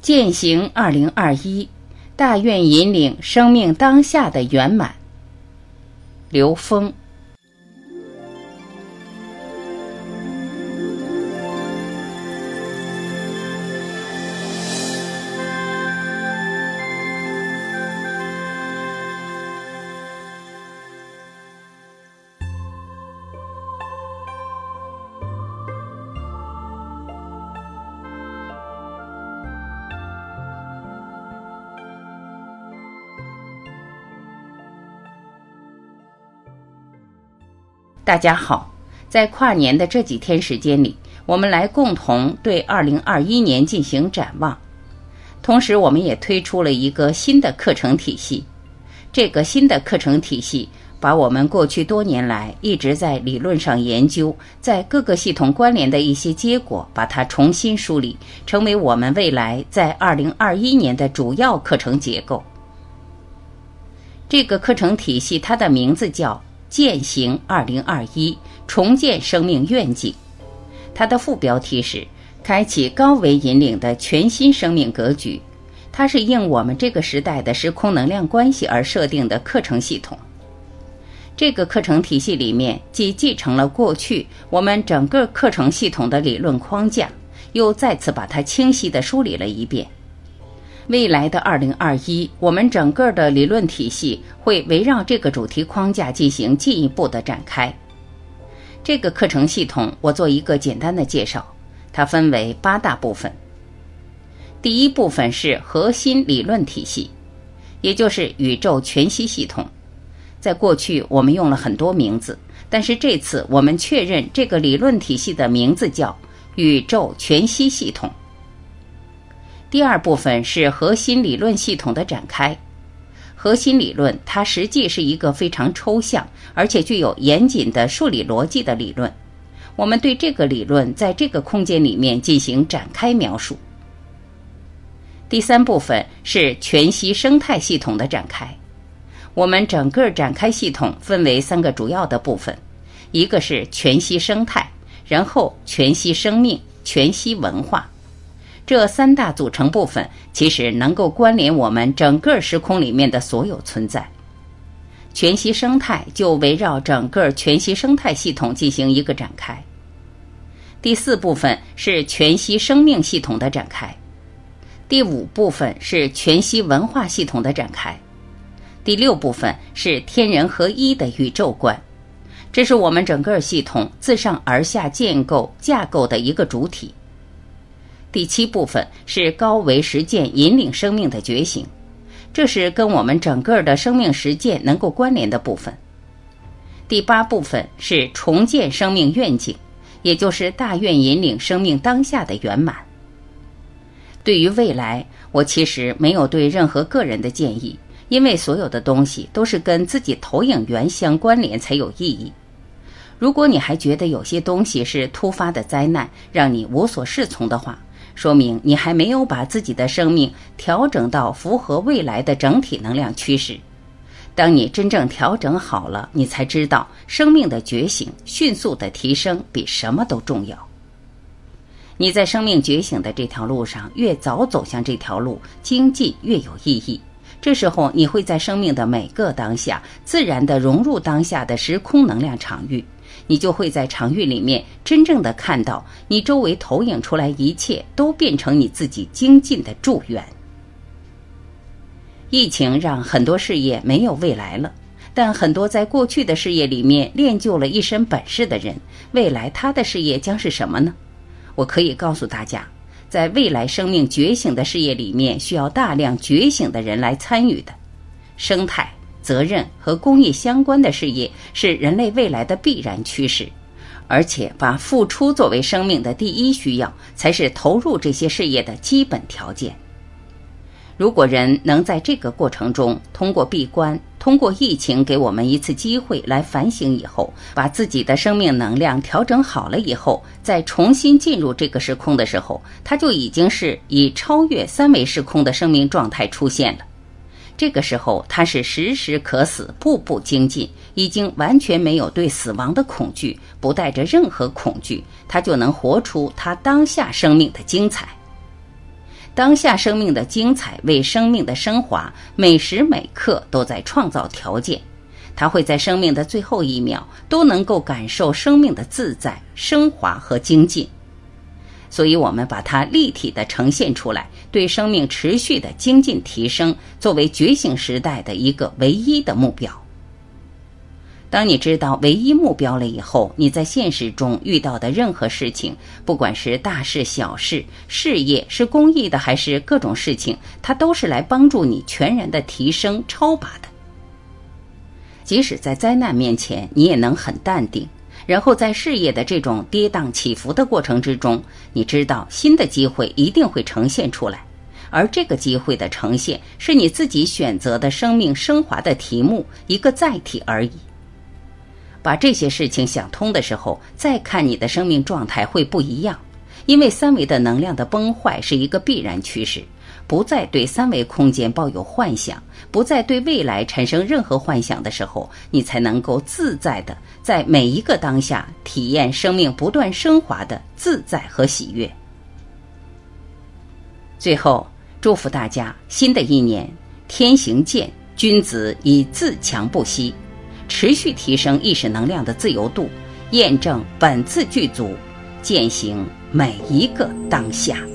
践行二零二一，大愿引领生命当下的圆满。刘峰。大家好，在跨年的这几天时间里，我们来共同对二零二一年进行展望。同时，我们也推出了一个新的课程体系。这个新的课程体系把我们过去多年来一直在理论上研究，在各个系统关联的一些结果，把它重新梳理，成为我们未来在二零二一年的主要课程结构。这个课程体系，它的名字叫。践行二零二一，重建生命愿景。它的副标题是“开启高维引领的全新生命格局”。它是应我们这个时代的时空能量关系而设定的课程系统。这个课程体系里面，既继承了过去我们整个课程系统的理论框架，又再次把它清晰地梳理了一遍。未来的二零二一，我们整个的理论体系会围绕这个主题框架进行进一步的展开。这个课程系统，我做一个简单的介绍，它分为八大部分。第一部分是核心理论体系，也就是宇宙全息系统。在过去，我们用了很多名字，但是这次我们确认这个理论体系的名字叫宇宙全息系统。第二部分是核心理论系统的展开。核心理论它实际是一个非常抽象，而且具有严谨的数理逻辑的理论。我们对这个理论在这个空间里面进行展开描述。第三部分是全息生态系统的展开。我们整个展开系统分为三个主要的部分，一个是全息生态，然后全息生命，全息文化。这三大组成部分其实能够关联我们整个时空里面的所有存在。全息生态就围绕整个全息生态系统进行一个展开。第四部分是全息生命系统的展开。第五部分是全息文化系统的展开。第六部分是天人合一的宇宙观。这是我们整个系统自上而下建构架构的一个主体。第七部分是高维实践引领生命的觉醒，这是跟我们整个的生命实践能够关联的部分。第八部分是重建生命愿景，也就是大愿引领生命当下的圆满。对于未来，我其实没有对任何个人的建议，因为所有的东西都是跟自己投影源相关联才有意义。如果你还觉得有些东西是突发的灾难，让你无所适从的话，说明你还没有把自己的生命调整到符合未来的整体能量趋势。当你真正调整好了，你才知道生命的觉醒、迅速的提升比什么都重要。你在生命觉醒的这条路上越早走向这条路，精进越有意义。这时候，你会在生命的每个当下，自然的融入当下的时空能量场域。你就会在场域里面真正的看到，你周围投影出来一切都变成你自己精进的祝愿。疫情让很多事业没有未来了，但很多在过去的事业里面练就了一身本事的人，未来他的事业将是什么呢？我可以告诉大家，在未来生命觉醒的事业里面，需要大量觉醒的人来参与的生态。责任和公益相关的事业是人类未来的必然趋势，而且把付出作为生命的第一需要，才是投入这些事业的基本条件。如果人能在这个过程中通过闭关，通过疫情给我们一次机会来反省以后，把自己的生命能量调整好了以后，再重新进入这个时空的时候，他就已经是以超越三维时空的生命状态出现了。这个时候，他是时时可死，步步精进，已经完全没有对死亡的恐惧，不带着任何恐惧，他就能活出他当下生命的精彩。当下生命的精彩为生命的升华，每时每刻都在创造条件。他会在生命的最后一秒都能够感受生命的自在、升华和精进。所以，我们把它立体的呈现出来，对生命持续的精进提升作为觉醒时代的一个唯一的目标。当你知道唯一目标了以后，你在现实中遇到的任何事情，不管是大事小事、事业是公益的还是各种事情，它都是来帮助你全然的提升、超拔的。即使在灾难面前，你也能很淡定。然后在事业的这种跌宕起伏的过程之中，你知道新的机会一定会呈现出来，而这个机会的呈现是你自己选择的生命升华的题目，一个载体而已。把这些事情想通的时候，再看你的生命状态会不一样，因为三维的能量的崩坏是一个必然趋势。不再对三维空间抱有幻想，不再对未来产生任何幻想的时候，你才能够自在的在每一个当下体验生命不断升华的自在和喜悦。最后，祝福大家新的一年天行健，君子以自强不息。持续提升意识能量的自由度，验证本自具足，践行每一个当下。